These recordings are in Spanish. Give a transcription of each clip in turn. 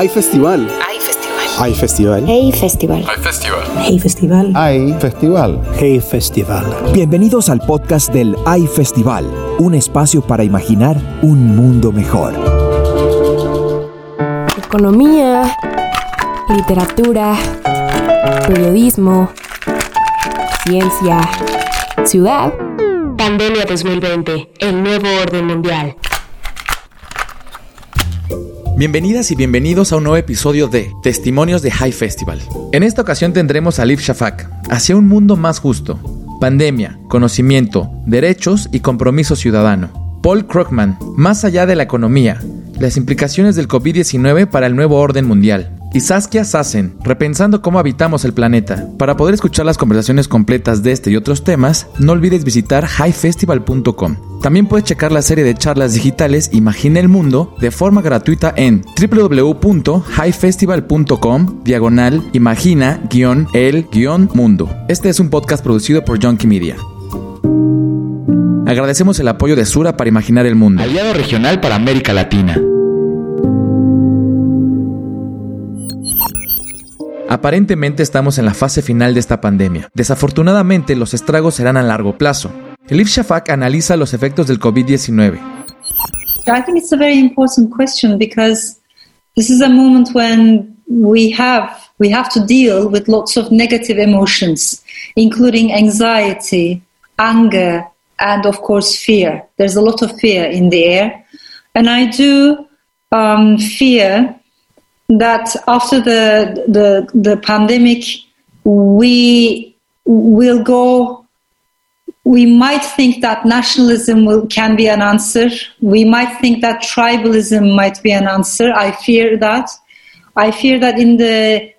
Hay festival. Hay festival. Hay festival. Hey Festival. Hay festival. Hey Festival. Hay festival. Hey Festival. Bienvenidos al podcast del AI Festival, un espacio para imaginar un mundo mejor. Economía, literatura, periodismo, ciencia, ciudad. Pandemia 2020, el nuevo orden mundial. Bienvenidas y bienvenidos a un nuevo episodio de Testimonios de High Festival. En esta ocasión tendremos a Liv Shafak, hacia un mundo más justo. Pandemia, conocimiento, derechos y compromiso ciudadano. Paul Krugman, más allá de la economía, las implicaciones del COVID-19 para el nuevo orden mundial. Y Saskia Sassen, repensando cómo habitamos el planeta. Para poder escuchar las conversaciones completas de este y otros temas, no olvides visitar highfestival.com. También puedes checar la serie de charlas digitales Imagina el Mundo de forma gratuita en www.highfestival.com diagonal imagina-el-mundo. Este es un podcast producido por Junkie Media. Agradecemos el apoyo de Sura para Imaginar el Mundo. Aliado regional para América Latina. Aparentemente estamos en la fase final de esta pandemia. Desafortunadamente los estragos serán a largo plazo. Elif Shafak analiza los efectos del COVID-19. I think it's a very important question because this is a moment when we have we have to deal with lots of negative emotions, including anxiety, anger, and of course fear. There's a lot of fear in the air, and I do um, fear that after the the the pandemic, we will go. We might think that nationalism will, can be an answer. We might think that tribalism might be an answer. I fear that. I fear that in the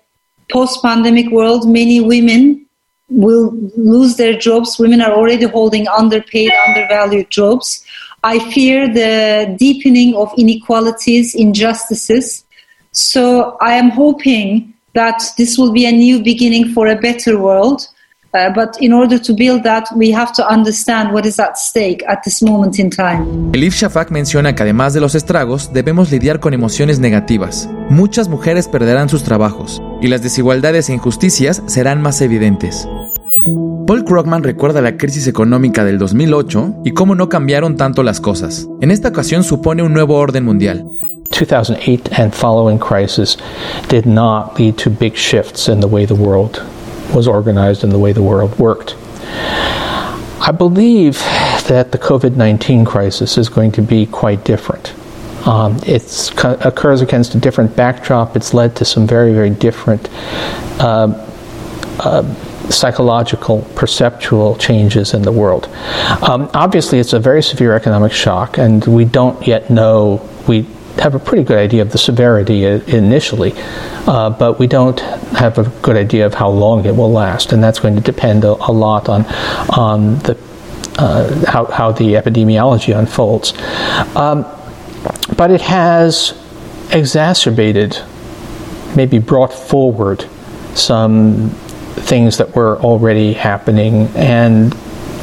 post-pandemic world, many women will lose their jobs. Women are already holding underpaid, undervalued jobs. I fear the deepening of inequalities, injustices. So I am hoping that this will be a new beginning for a better world. Uh, but in order to build that, we have to understand what is at stake at this moment in time. Elif Shafak menciona que además de los estragos, debemos lidiar con emociones negativas. Muchas mujeres perderán sus trabajos y las desigualdades e injusticias serán más evidentes. Paul Krugman recuerda la crisis económica del 2008 y cómo no cambiaron tanto las cosas. En esta ocasión supone un nuevo orden mundial. 2008 and following crisis did not lead to big shifts in the way the world was organized and the way the world worked. I believe that the COVID 19 crisis is going to be quite different. Um, it occurs against a different backdrop. It's led to some very, very different uh, uh, psychological, perceptual changes in the world. Um, obviously, it's a very severe economic shock, and we don't yet know. We have a pretty good idea of the severity initially, uh, but we don't have a good idea of how long it will last, and that's going to depend a, a lot on on the uh, how how the epidemiology unfolds. Um, but it has exacerbated, maybe brought forward some things that were already happening and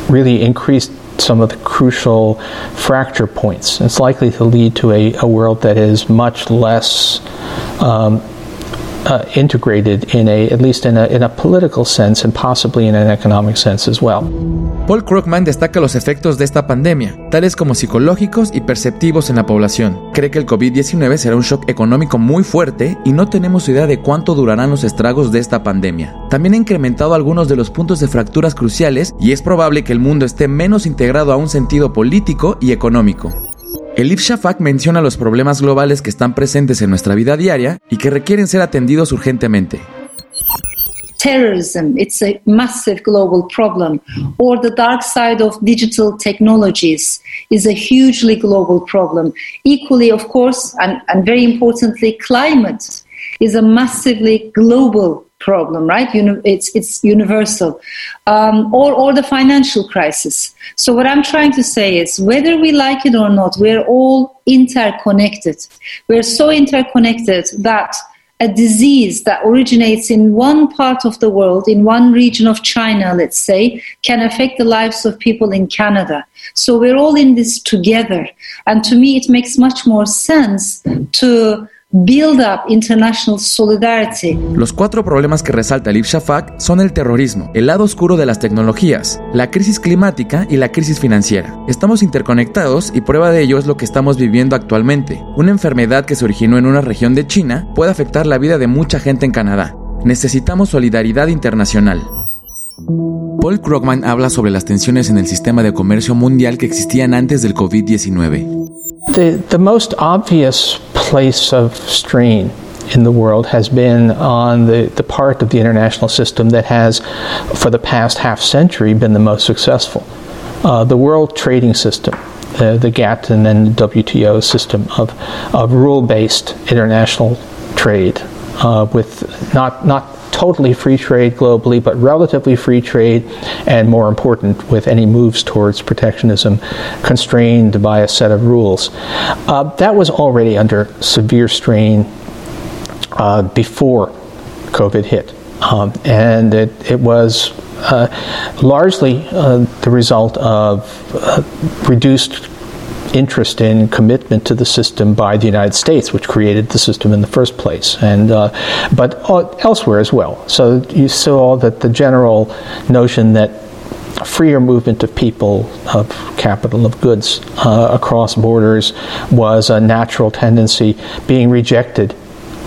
really increased some of the crucial fracture points. It's likely to lead to a, a world that is much less um, uh, integrated in a, at least in a, in a political sense and possibly in an economic sense as well. Paul Krugman destaca los efectos de esta pandemia, tales como psicológicos y perceptivos en la población. Cree que el COVID-19 será un shock económico muy fuerte y no tenemos idea de cuánto durarán los estragos de esta pandemia. También ha incrementado algunos de los puntos de fracturas cruciales y es probable que el mundo esté menos integrado a un sentido político y económico. Elif Shafak menciona los problemas globales que están presentes en nuestra vida diaria y que requieren ser atendidos urgentemente. terrorism, it's a massive global problem, or the dark side of digital technologies is a hugely global problem. Equally, of course, and, and very importantly, climate is a massively global problem, right? It's, it's universal. Um, or, or the financial crisis. So, what I'm trying to say is whether we like it or not, we're all interconnected. We're so interconnected that a disease that originates in one part of the world, in one region of China, let's say, can affect the lives of people in Canada. So we're all in this together. And to me, it makes much more sense to build up international solidarity. Los cuatro problemas que resalta Liv Shafak son el terrorismo, el lado oscuro de las tecnologías, la crisis climática y la crisis financiera. Estamos interconectados y prueba de ello es lo que estamos viviendo actualmente. Una enfermedad que se originó en una región de China puede afectar la vida de mucha gente en Canadá. Necesitamos solidaridad internacional. Paul Krugman habla sobre las tensiones en el sistema de comercio mundial que existían antes del COVID-19. The, the most obvious place of strain in the world has been on the, the part of the international system that has, for the past half century, been the most successful. Uh, the world trading system, the, the GATT and then the WTO system of, of rule based international trade uh, with not, not totally free trade globally, but relatively free trade, and more important, with any moves towards protectionism constrained by a set of rules. Uh, that was already under severe strain uh, before COVID hit. Um, and it, it was uh, largely uh, the result of uh, reduced interest and commitment to the system by the United States, which created the system in the first place, and uh, but elsewhere as well. So you saw that the general notion that freer movement of people, of capital, of goods uh, across borders was a natural tendency being rejected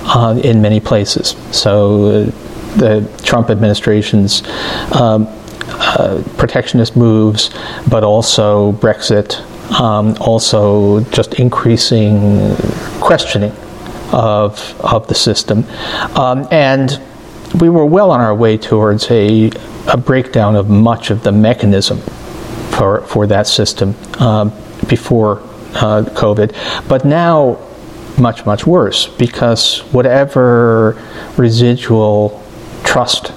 uh, in many places. So uh, the Trump administration's um, uh, protectionist moves, but also Brexit, um, also just increasing questioning of, of the system. Um, and we were well on our way towards a, a breakdown of much of the mechanism for, for that system um, before uh, COVID. But now, much, much worse because whatever residual trust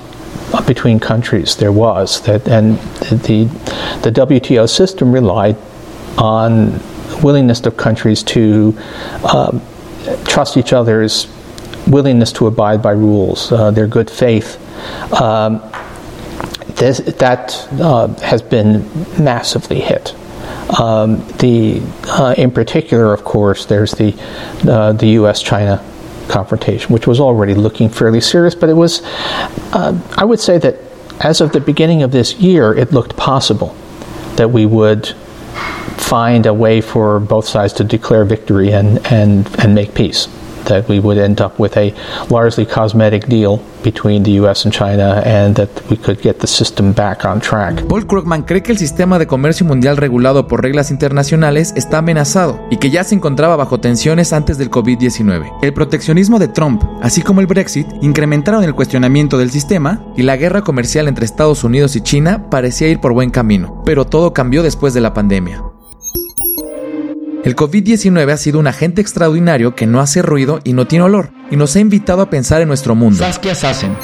between countries there was that and the the WTO system relied on willingness of countries to um, trust each other's willingness to abide by rules, uh, their good faith. Um, this, that uh, has been massively hit. Um, the, uh, in particular, of course, there's the uh, the U.S.-China confrontation, which was already looking fairly serious, but it was. Uh, I would say that as of the beginning of this year, it looked possible that we would find a way for both sides to declare victory and, and, and make peace. That we would end up with a largely cosmetic deal between the US and China and that we could get the system back on track. Paul Krugman cree que el sistema de comercio mundial regulado por reglas internacionales está amenazado y que ya se encontraba bajo tensiones antes del COVID-19. El proteccionismo de Trump, así como el Brexit, incrementaron el cuestionamiento del sistema y la guerra comercial entre Estados Unidos y China parecía ir por buen camino, pero todo cambió después de la pandemia. El COVID-19 ha sido un agente extraordinario que no hace ruido y no tiene olor, y nos ha invitado a pensar en nuestro mundo. Saskia Sassen.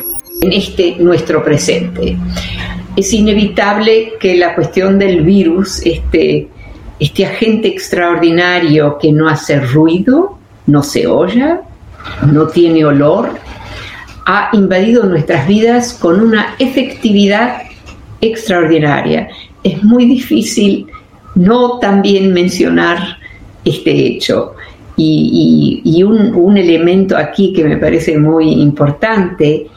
En este nuestro presente. Es inevitable que la cuestión del virus, este, este agente extraordinario que no hace ruido, no se oye, no tiene olor, ha invadido nuestras vidas con una efectividad extraordinaria. Es muy difícil no también mencionar este hecho. Y, un, elemento aquí que me parece muy importante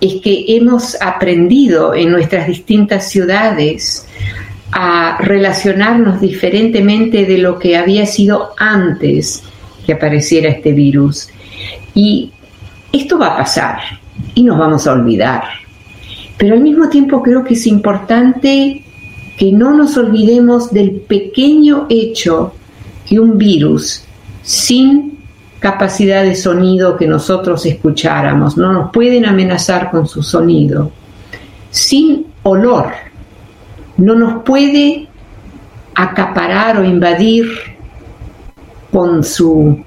es que hemos aprendido en nuestras distintas ciudades a relacionarnos diferentemente de lo que había sido antes que apareciera este virus. Y esto va a pasar y nos vamos a olvidar. Pero al mismo tiempo creo que es importante que no nos olvidemos del pequeño hecho que un virus sin capacidad de sonido que nosotros escucháramos, no nos pueden amenazar con su sonido, sin olor, no nos puede acaparar o invadir con su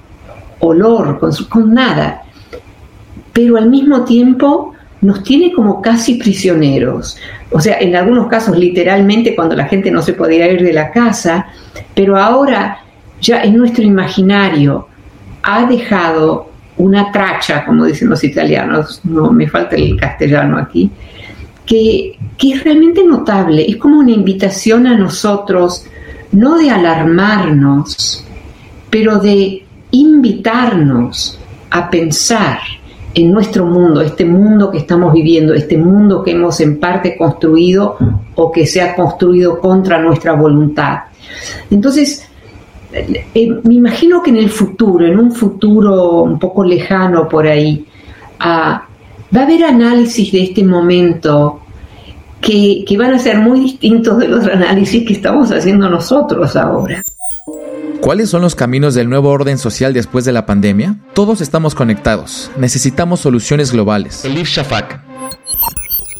olor, con, su, con nada, pero al mismo tiempo nos tiene como casi prisioneros. O sea, en algunos casos literalmente cuando la gente no se podía ir de la casa, pero ahora ya en nuestro imaginario ha dejado una tracha, como dicen los italianos, no me falta el castellano aquí, que, que es realmente notable, es como una invitación a nosotros, no de alarmarnos, pero de invitarnos a pensar en nuestro mundo, este mundo que estamos viviendo, este mundo que hemos en parte construido o que se ha construido contra nuestra voluntad. Entonces, eh, me imagino que en el futuro, en un futuro un poco lejano por ahí, ah, va a haber análisis de este momento que, que van a ser muy distintos de los análisis que estamos haciendo nosotros ahora. ¿Cuáles son los caminos del nuevo orden social después de la pandemia? Todos estamos conectados. Necesitamos soluciones globales. Elif Shafak.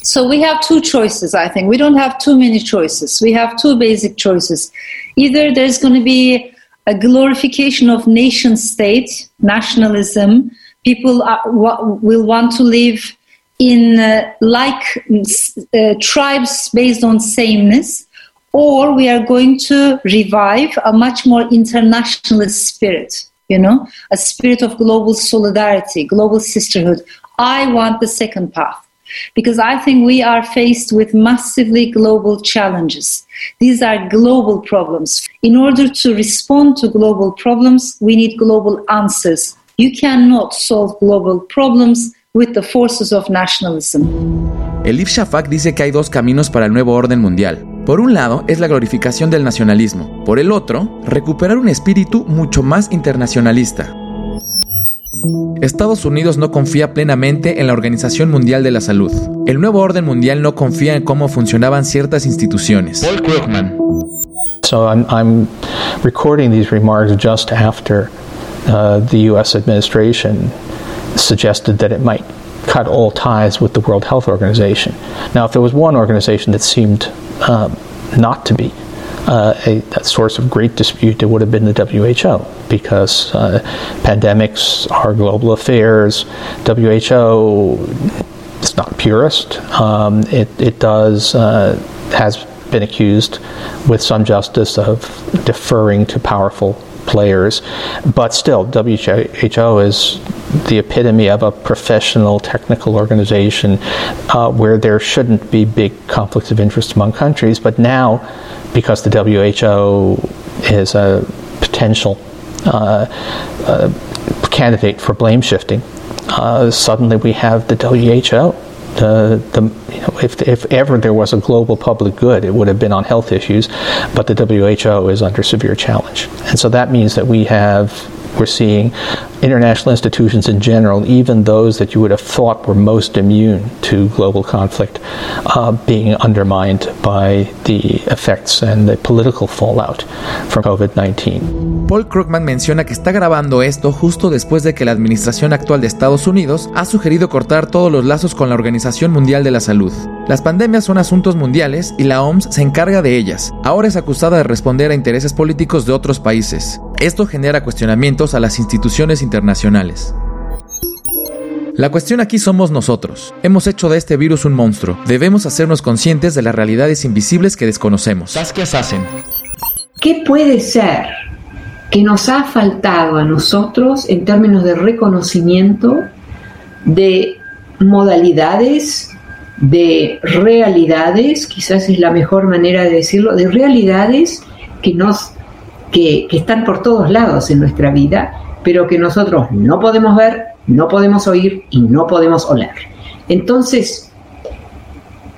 So we have two choices, I think. We don't have too many choices. We have two basic choices. Either there's going to be a glorification of nation state, nationalism. People are, will want to live in uh, like uh, tribes based on sameness or we are going to revive a much more internationalist spirit, you know, a spirit of global solidarity, global sisterhood. I want the second path because I think we are faced with massively global challenges. These are global problems. In order to respond to global problems, we need global answers. You cannot solve global problems with the forces of nationalism. Elif Shafak dice que hay dos caminos para el nuevo orden mundial. Por un lado es la glorificación del nacionalismo, por el otro, recuperar un espíritu mucho más internacionalista. Estados Unidos no confía plenamente en la Organización Mundial de la Salud. El nuevo orden mundial no confía en cómo funcionaban ciertas instituciones. Paul Krugman. So I'm, I'm recording these remarks just after uh, the U.S. administration suggested that it might cut all ties with the World Health Organization. Now, if there was one organization that seemed um, not to be uh, a, a, source of great dispute, it would have been the WHO because uh, pandemics are global affairs. WHO is not purist. Um, it, it does uh, has been accused with some justice of deferring to powerful players, but still, WHO is the epitome of a professional technical organization uh, where there shouldn't be big conflicts of interest among countries. But now, because the WHO is a potential uh, uh, candidate for blame shifting, uh, suddenly we have the WHO Uh, the, the you know, if, if ever there was a global public good, it would have been on health issues, but the WHO is under severe challenge. And so that means that we have we're seeing international institutions in general, even those that you would have thought were most immune to global conflict, uh, being undermined by the effects and the political fallout from COVID-19. Paul Krugman menciona que está grabando esto justo después de que la administración actual de Estados Unidos ha sugerido cortar todos los lazos con la Organización Mundial de la Salud. Las pandemias son asuntos mundiales y la OMS se encarga de ellas. Ahora es acusada de responder a intereses políticos de otros países. Esto genera cuestionamientos a las instituciones internacionales. La cuestión aquí somos nosotros. Hemos hecho de este virus un monstruo. Debemos hacernos conscientes de las realidades invisibles que desconocemos. Saskia hacen? ¿Qué puede ser que nos ha faltado a nosotros en términos de reconocimiento de modalidades, de realidades, quizás es la mejor manera de decirlo, de realidades que nos que, están por todos lados en nuestra vida, pero que nosotros no podemos ver, no podemos oír y no podemos oler. Entonces,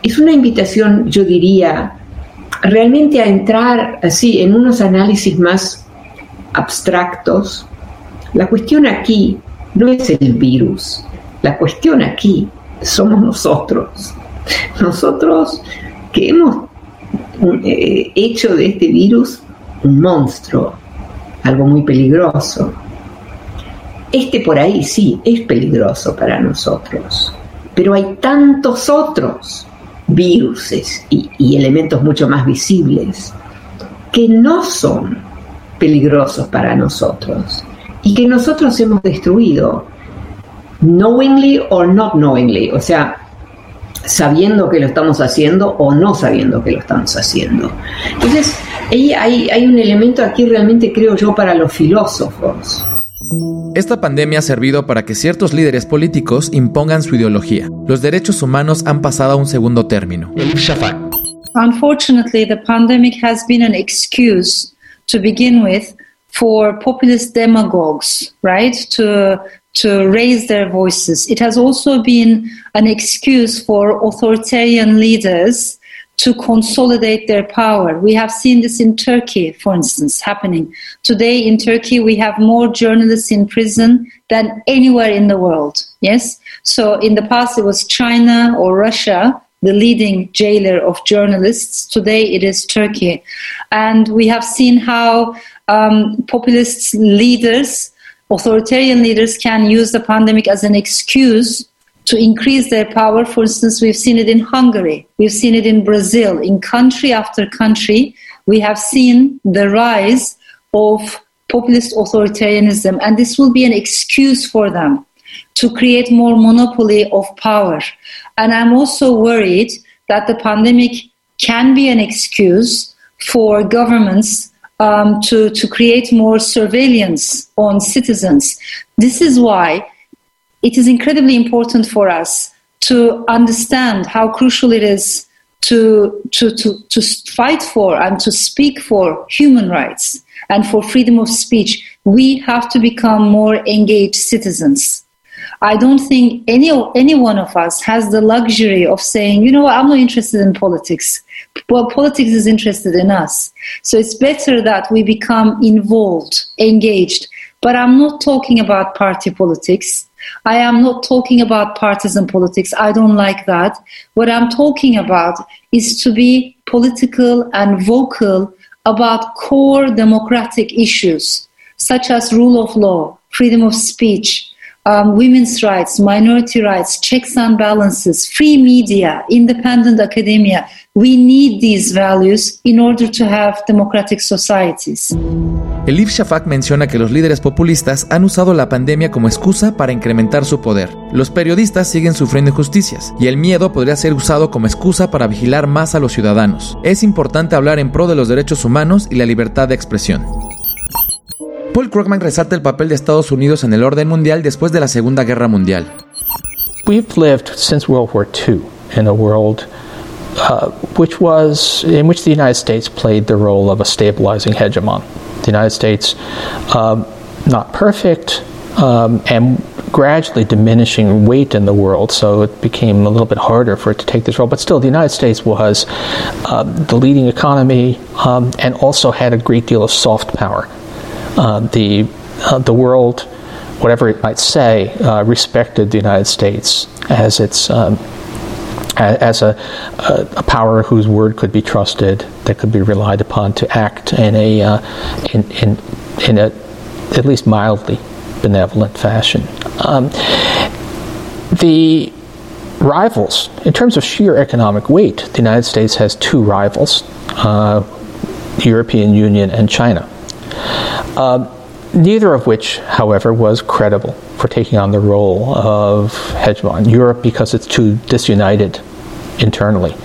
es una invitación, yo diría, realmente a entrar así en unos análisis más abstractos. La cuestión aquí no es el virus, la cuestión aquí somos nosotros. Nosotros que hemos eh, hecho de este virus un monstruo, algo muy peligroso. Este por ahí sí es peligroso para nosotros, pero hay tantos otros virus y, y elementos mucho más visibles que no son peligrosos para nosotros y que nosotros hemos destruido knowingly or not knowingly, o sea, sabiendo que lo estamos haciendo o no sabiendo que lo estamos haciendo. Entonces, hay, hay un elemento aquí realmente, creo yo, para los filósofos. Esta pandemia ha servido para que ciertos líderes políticos impongan su ideología. Los derechos humanos han pasado a un segundo término. Unfortunately, the pandemic has been an excuse to begin with for populist demagogues, right, to to raise their voices. It has also been an excuse for authoritarian leaders to consolidate their power. We have seen this in Turkey, for instance, happening. Today in Turkey, we have more journalists in prison than anywhere in the world. Yes? So in the past, it was China or Russia, the leading jailer of journalists. Today, it is Turkey. And we have seen how um, populist leaders, authoritarian leaders, can use the pandemic as an excuse to increase their power. For instance, we've seen it in Hungary, we've seen it in Brazil, in country after country, we have seen the rise of populist authoritarianism, and this will be an excuse for them to create more monopoly of power. And I'm also worried that the pandemic can be an excuse for governments um, to, to create more surveillance on citizens. This is why it is incredibly important for us to understand how crucial it is to, to, to, to fight for and to speak for human rights and for freedom of speech. We have to become more engaged citizens. I don't think any, any one of us has the luxury of saying, you know, what, I'm not interested in politics. Well, politics is interested in us. So it's better that we become involved, engaged. But I'm not talking about party politics. I am not talking about partisan politics. I don't like that. What I'm talking about is to be political and vocal about core democratic issues such as rule of law, freedom of speech, um, women's rights, minority rights, checks and balances, free media, independent academia. We need these values in order to have democratic societies. Elif Shafak menciona que los líderes populistas han usado la pandemia como excusa para incrementar su poder. Los periodistas siguen sufriendo injusticias y el miedo podría ser usado como excusa para vigilar más a los ciudadanos. Es importante hablar en pro de los derechos humanos y la libertad de expresión. Paul Krugman resalta el papel de Estados Unidos en el orden mundial después de la Segunda Guerra Mundial. We've lived since World War II in a world uh, which was in which the United States played the role of a stabilizing hegemon. The United States, um, not perfect, um, and gradually diminishing weight in the world, so it became a little bit harder for it to take this role. But still, the United States was uh, the leading economy um, and also had a great deal of soft power. Uh, the uh, the world, whatever it might say, uh, respected the United States as its um, as a, a, power whose word could be trusted, that could be relied upon to act in a uh, in, in in a at least mildly benevolent fashion. Um, the rivals, in terms of sheer economic weight, the United States has two rivals: uh, the European Union and China. Um, neither of which, however, was credible for taking on the role of hegemon. Europe, because it's too disunited internally.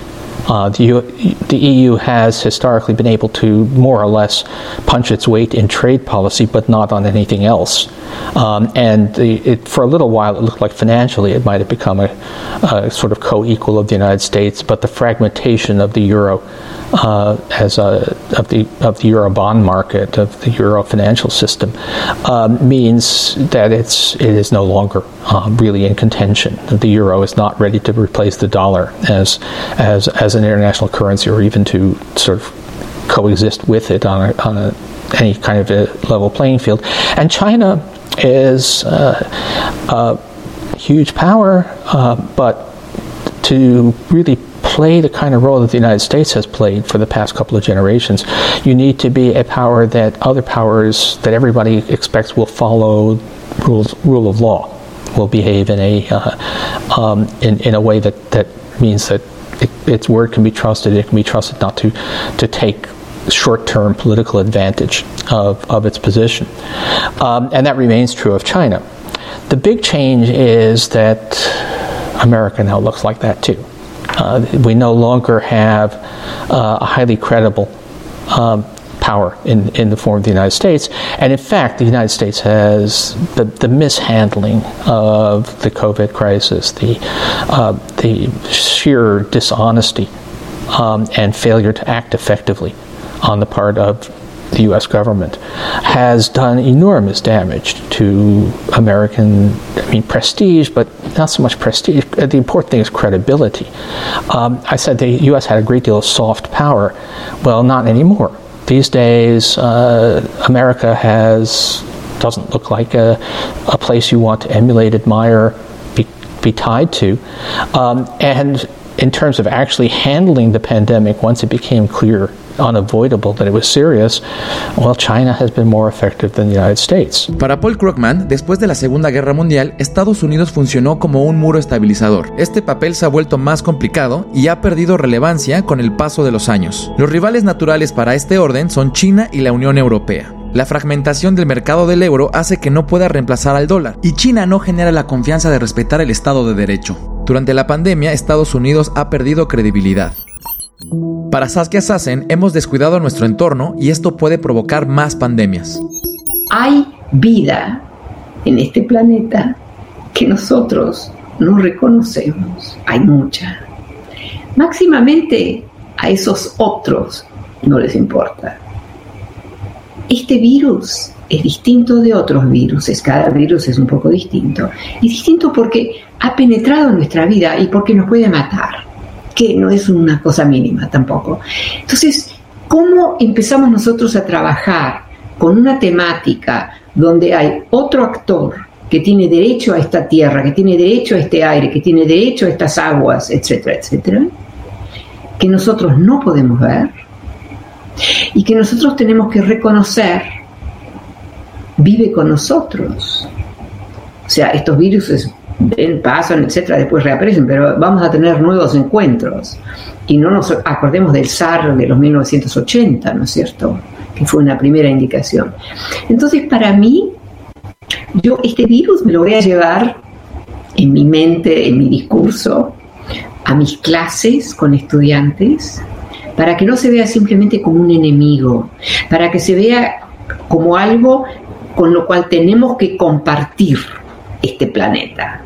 Uh, the, U, the, EU has historically been able to more or less punch its weight in trade policy, but not on anything else. Um, and the, it, for a little while, it looked like financially it might have become a, a sort of co equal of the United States, but the fragmentation of the euro uh, as a, of the of the euro bond market of the euro financial system um, means that it's it is no longer uh, really in contention. The euro is not ready to replace the dollar as as as an international currency or even to sort of coexist with it on a, on a, any kind of a level playing field. And China is uh, a huge power, uh, but to really play the kind of role that the United States has played for the past couple of generations, you need to be a power that other powers that everybody expects will follow rules, rule of law, will behave in a uh, um, in, in a way that, that means that it, its word can be trusted. It can be trusted not to to take short-term political advantage of, of its position, um, and that remains true of China. The big change is that America now looks like that too. Uh, we no longer have uh, a highly credible um, power in, in the form of the United States. And in fact, the United States has the, the mishandling of the COVID crisis, the, uh, the sheer dishonesty um, and failure to act effectively on the part of the U.S. government, has done enormous damage to American, I mean, prestige, but not so much prestige. The important thing is credibility. Um, I said the U.S. had a great deal of soft power. Well, not anymore. These days, uh, America has doesn't look like a, a place you want to emulate, admire, be, be tied to. Um, and in terms of actually handling the pandemic, once it became clear unavoidable that it was serious, well, China has been more effective than the United States. Para Paul Krugman, después de la Segunda Guerra Mundial, Estados Unidos funcionó como un muro estabilizador. Este papel se ha vuelto más complicado y ha perdido relevancia con el paso de los años. Los rivales naturales para este orden son China y la Unión Europea. La fragmentación del mercado del euro hace que no pueda reemplazar al dólar, y China no genera la confianza de respetar el Estado de Derecho. Durante la pandemia, Estados Unidos ha perdido credibilidad. Para Saskia Sassen, hemos descuidado nuestro entorno y esto puede provocar más pandemias. Hay vida en este planeta que nosotros no reconocemos. Hay mucha. Máximamente a esos otros no les importa. Este virus es distinto de otros virus, cada virus es un poco distinto. Es distinto porque ha penetrado en nuestra vida y porque nos puede matar, que no es una cosa mínima tampoco. Entonces, ¿cómo empezamos nosotros a trabajar con una temática donde hay otro actor que tiene derecho a esta tierra, que tiene derecho a este aire, que tiene derecho a estas aguas, etcétera, etcétera, que nosotros no podemos ver? y que nosotros tenemos que reconocer vive con nosotros. O sea, estos virus pasan, etcétera, después reaparecen, pero vamos a tener nuevos encuentros. Y no nos acordemos del SAR de los 1980, ¿no es cierto? Que fue una primera indicación. Entonces, para mí, yo este virus me lo voy a llevar en mi mente, en mi discurso, a mis clases con estudiantes, para que no se vea simplemente como un enemigo, para que se vea como algo con lo cual tenemos que compartir este planeta.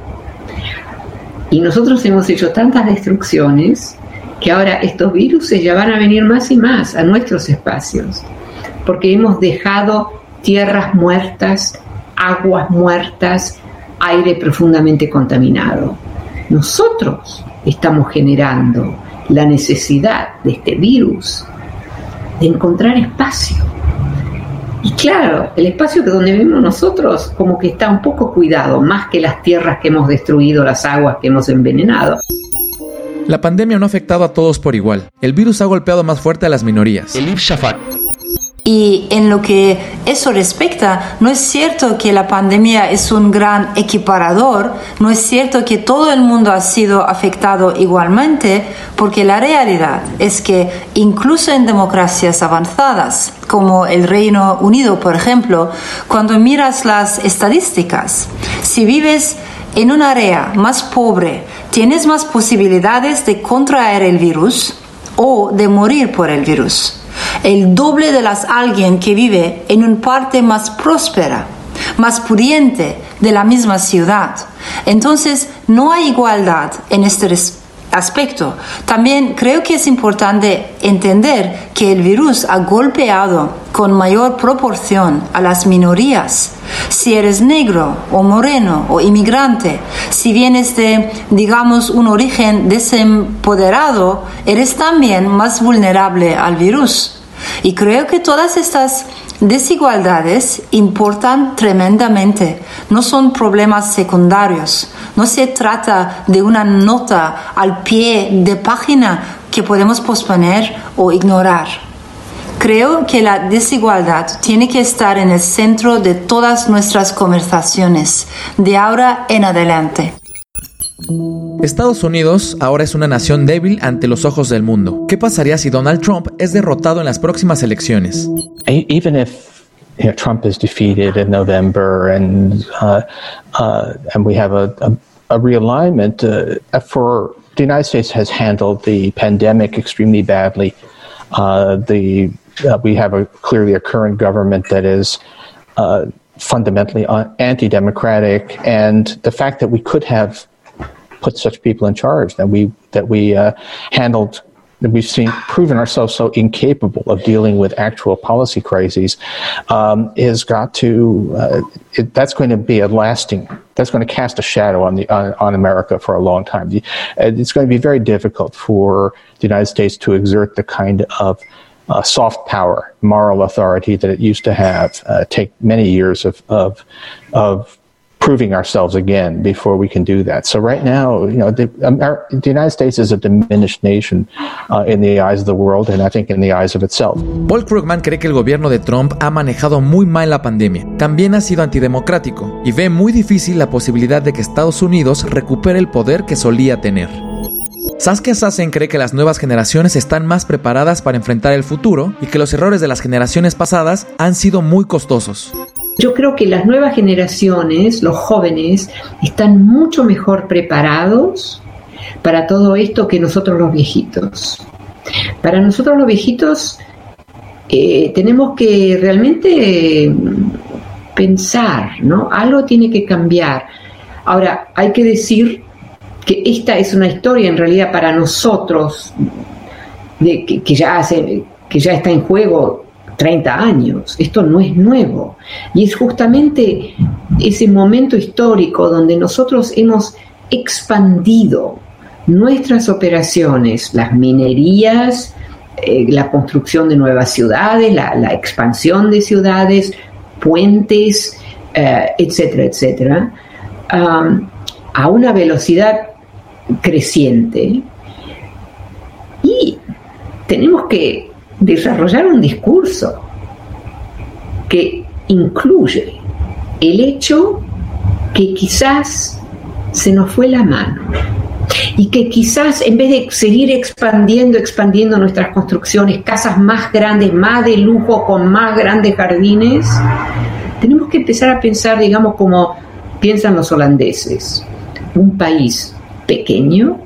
Y nosotros hemos hecho tantas destrucciones que ahora estos virus ya van a venir más y más a nuestros espacios, porque hemos dejado tierras muertas, aguas muertas, aire profundamente contaminado. Nosotros estamos generando la necesidad de este virus de encontrar espacio. Y claro, el espacio que donde vivimos nosotros como que está un poco cuidado, más que las tierras que hemos destruido, las aguas que hemos envenenado. La pandemia no ha afectado a todos por igual. El virus ha golpeado más fuerte a las minorías. Elif Shafak y en lo que eso respecta, no es cierto que la pandemia es un gran equiparador, no es cierto que todo el mundo ha sido afectado igualmente, porque la realidad es que incluso en democracias avanzadas, como el Reino Unido, por ejemplo, cuando miras las estadísticas, si vives en un área más pobre, tienes más posibilidades de contraer el virus o de morir por el virus el doble de las alguien que vive en una parte más próspera, más pudiente de la misma ciudad. Entonces, no hay igualdad en este aspecto. También creo que es importante entender que el virus ha golpeado con mayor proporción a las minorías. Si eres negro o moreno o inmigrante, si vienes de, digamos, un origen desempoderado, eres también más vulnerable al virus. Y creo que todas estas desigualdades importan tremendamente. No son problemas secundarios. No se trata de una nota al pie de página que podemos posponer o ignorar. Creo que la desigualdad tiene que estar en el centro de todas nuestras conversaciones, de ahora en adelante. Estados Unidos ahora es una nación débil ante los ojos del mundo. ¿Qué pasaría si Donald Trump es derrotado en las próximas elecciones? Even if Trump is defeated in November and uh, uh, and we have a, a, a realignment uh, for the United States has handled the pandemic extremely badly. Uh, the uh, we have a clearly a current government that is uh, fundamentally anti-democratic, and the fact that we could have put such people in charge, that we that we uh, handled that we've seen proven ourselves so incapable of dealing with actual policy crises um, is got to uh, it, that's going to be a lasting that's going to cast a shadow on the on, on America for a long time. It's going to be very difficult for the United States to exert the kind of uh, soft power, moral authority that it used to have. Uh, take many years of of of proving ourselves again before we can do that. So right now, you know, the, Amer- the United States is a diminished nation uh, in the eyes of the world and I think in the eyes of itself. Paul Krugman cree que el gobierno de Trump ha manejado muy mal la pandemia. También ha sido antidemocrático y ve muy difícil la posibilidad de que Estados Unidos recupere el poder que solía tener. Saskia Sassen cree que las nuevas generaciones están más preparadas para enfrentar el futuro y que los errores de las generaciones pasadas han sido muy costosos. Yo creo que las nuevas generaciones, los jóvenes, están mucho mejor preparados para todo esto que nosotros los viejitos. Para nosotros los viejitos eh, tenemos que realmente pensar, ¿no? Algo tiene que cambiar. Ahora, hay que decir esta es una historia en realidad para nosotros, que, ya hace, que ya está en juego 30 años, esto no es nuevo. Y es justamente ese momento histórico donde nosotros hemos expandido nuestras operaciones, las minerías, eh, la construcción de nuevas ciudades, la, expansión de ciudades, puentes, eh, etcétera, etcétera, a una velocidad creciente. Y tenemos que desarrollar un discurso que incluye el hecho que quizás se nos fue la mano y que quizás en vez de seguir expandiendo, expandiendo nuestras construcciones, casas más grandes, más de lujo, con más grandes jardines, tenemos que empezar a pensar, digamos, como piensan los holandeses, un país pequeño,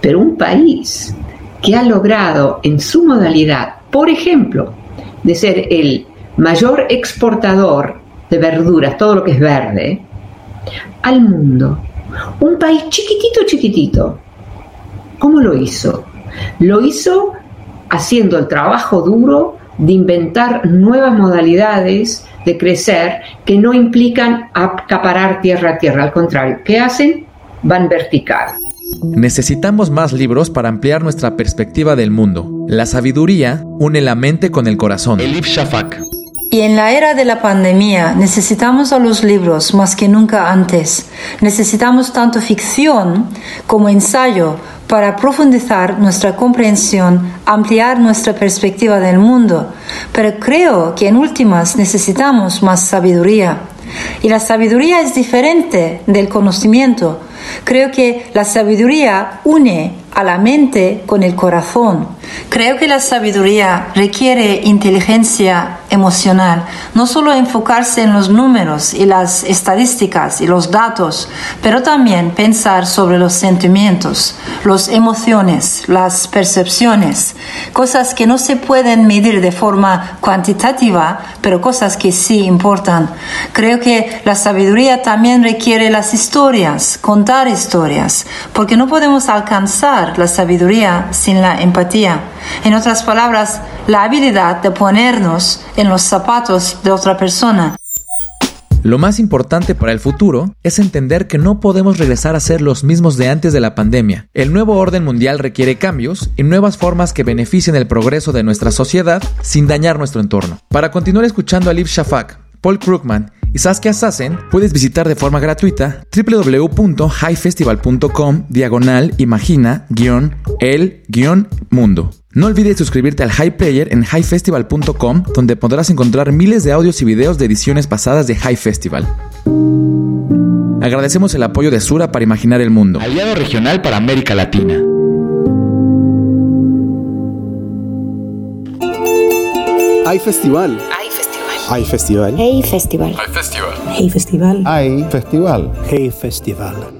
pero un país que ha logrado en su modalidad, por ejemplo, de ser el mayor exportador de verduras, todo lo que es verde, al mundo. Un país chiquitito, chiquitito. ¿Cómo lo hizo? Lo hizo haciendo el trabajo duro de inventar nuevas modalidades de crecer que no implican acaparar tierra a tierra, al contrario, ¿qué hacen? Van vertical. Necesitamos más libros para ampliar nuestra perspectiva del mundo. La sabiduría une la mente con el corazón. Elif Shafak. Y en la era de la pandemia necesitamos a los libros más que nunca antes. Necesitamos tanto ficción como ensayo para profundizar nuestra comprensión, ampliar nuestra perspectiva del mundo. Pero creo que en últimas necesitamos más sabiduría. Y la sabiduría es diferente del conocimiento. Creo que la sabiduría une a la mente con el corazón. Creo que la sabiduría requiere inteligencia emocional, no solo enfocarse en los números y las estadísticas y los datos, pero también pensar sobre los sentimientos, las emociones, las percepciones, cosas que no se pueden medir de forma cuantitativa, pero cosas que sí importan. Creo que la sabiduría también requiere las historias, contar historias, porque no podemos alcanzar la sabiduría sin la empatía. En otras palabras, la habilidad de ponernos en los zapatos de otra persona. Lo más importante para el futuro es entender que no podemos regresar a ser los mismos de antes de la pandemia. El nuevo orden mundial requiere cambios y nuevas formas que beneficien el progreso de nuestra sociedad sin dañar nuestro entorno. Para continuar escuchando a Liv Shafak, Paul Krugman y Saskia Sassen, puedes visitar de forma gratuita www.highfestival.com diagonal imagina el mundo. No olvides suscribirte al High Player en highfestival.com donde podrás encontrar miles de audios y videos de ediciones pasadas de High Festival. Agradecemos el apoyo de Sura para imaginar el mundo. Aliado regional para América Latina. Hay festival. Hay festival. Hey festival. Hay festival. Hey festival. Hay festival. Hey festival.